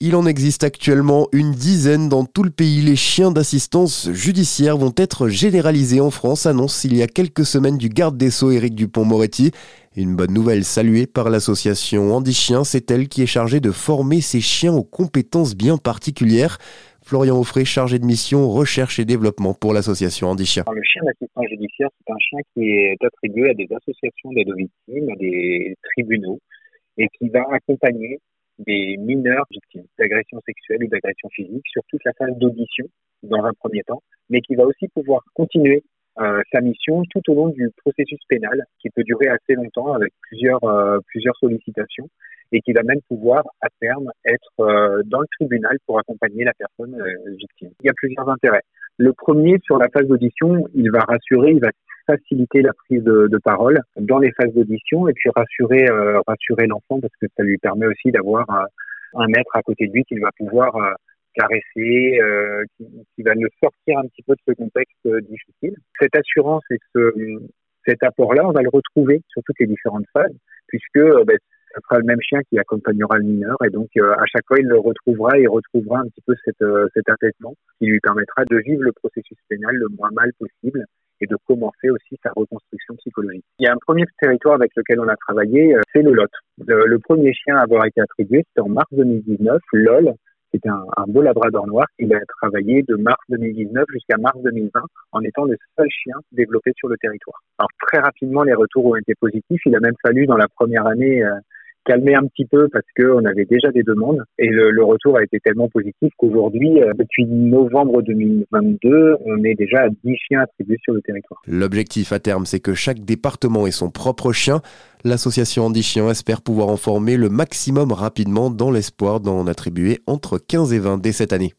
Il en existe actuellement une dizaine dans tout le pays. Les chiens d'assistance judiciaire vont être généralisés en France, annonce il y a quelques semaines du garde des Sceaux Éric Dupont-Moretti. Une bonne nouvelle saluée par l'association Andy Chien, c'est elle qui est chargée de former ces chiens aux compétences bien particulières. Florian Offray, chargé de mission recherche et développement pour l'association Andy Chien. Le chien d'assistance judiciaire, c'est un chien qui est attribué à des associations d'aide aux victimes, à des tribunaux, et qui va accompagner des mineurs victimes d'agressions sexuelles ou d'agressions physiques sur toute la phase d'audition dans un premier temps, mais qui va aussi pouvoir continuer euh, sa mission tout au long du processus pénal qui peut durer assez longtemps avec plusieurs euh, plusieurs sollicitations et qui va même pouvoir à terme être euh, dans le tribunal pour accompagner la personne victime. Il y a plusieurs intérêts. Le premier sur la phase d'audition, il va rassurer, il va faciliter la prise de, parole dans les phases d'audition et puis rassurer euh, rassurer l'enfant parce que ça lui permet aussi d'avoir un, maître à côté de lui qu'il va pouvoir euh, caresser, euh, qui, va le sortir un petit peu de ce contexte difficile. Cette assurance et ce, cet apport-là, on va le retrouver sur toutes les différentes phases puisque ben, ce sera le même chien qui accompagnera le mineur et donc à chaque fois il le retrouvera et retrouvera un petit peu cet, cet apaisement qui lui permettra de vivre le processus pénal le moins mal possible et de commencer aussi sa reconstruction psychologique. Il y a un premier territoire avec lequel on a travaillé, euh, c'est le Lot. Le, premier chien à avoir été attribué, c'était en mars 2019, LOL, c'était un, beau labrador noir qui a travaillé de mars 2019 jusqu'à mars 2020 en étant le seul chien développé sur le territoire. Alors très rapidement, les retours ont été positifs. Il a même fallu dans la première année euh, calmer un petit peu parce qu'on avait déjà des demandes et le, retour a été tellement positif qu'aujourd'hui, euh, depuis novembre 2022, on est déjà à 10 chiens attribués sur le territoire. L'objectif à terme, c'est que chaque département ait son propre chien. L'association Andy Chien espère pouvoir en former le maximum rapidement dans l'espoir d'en attribuer entre 15 et 20 dès cette année.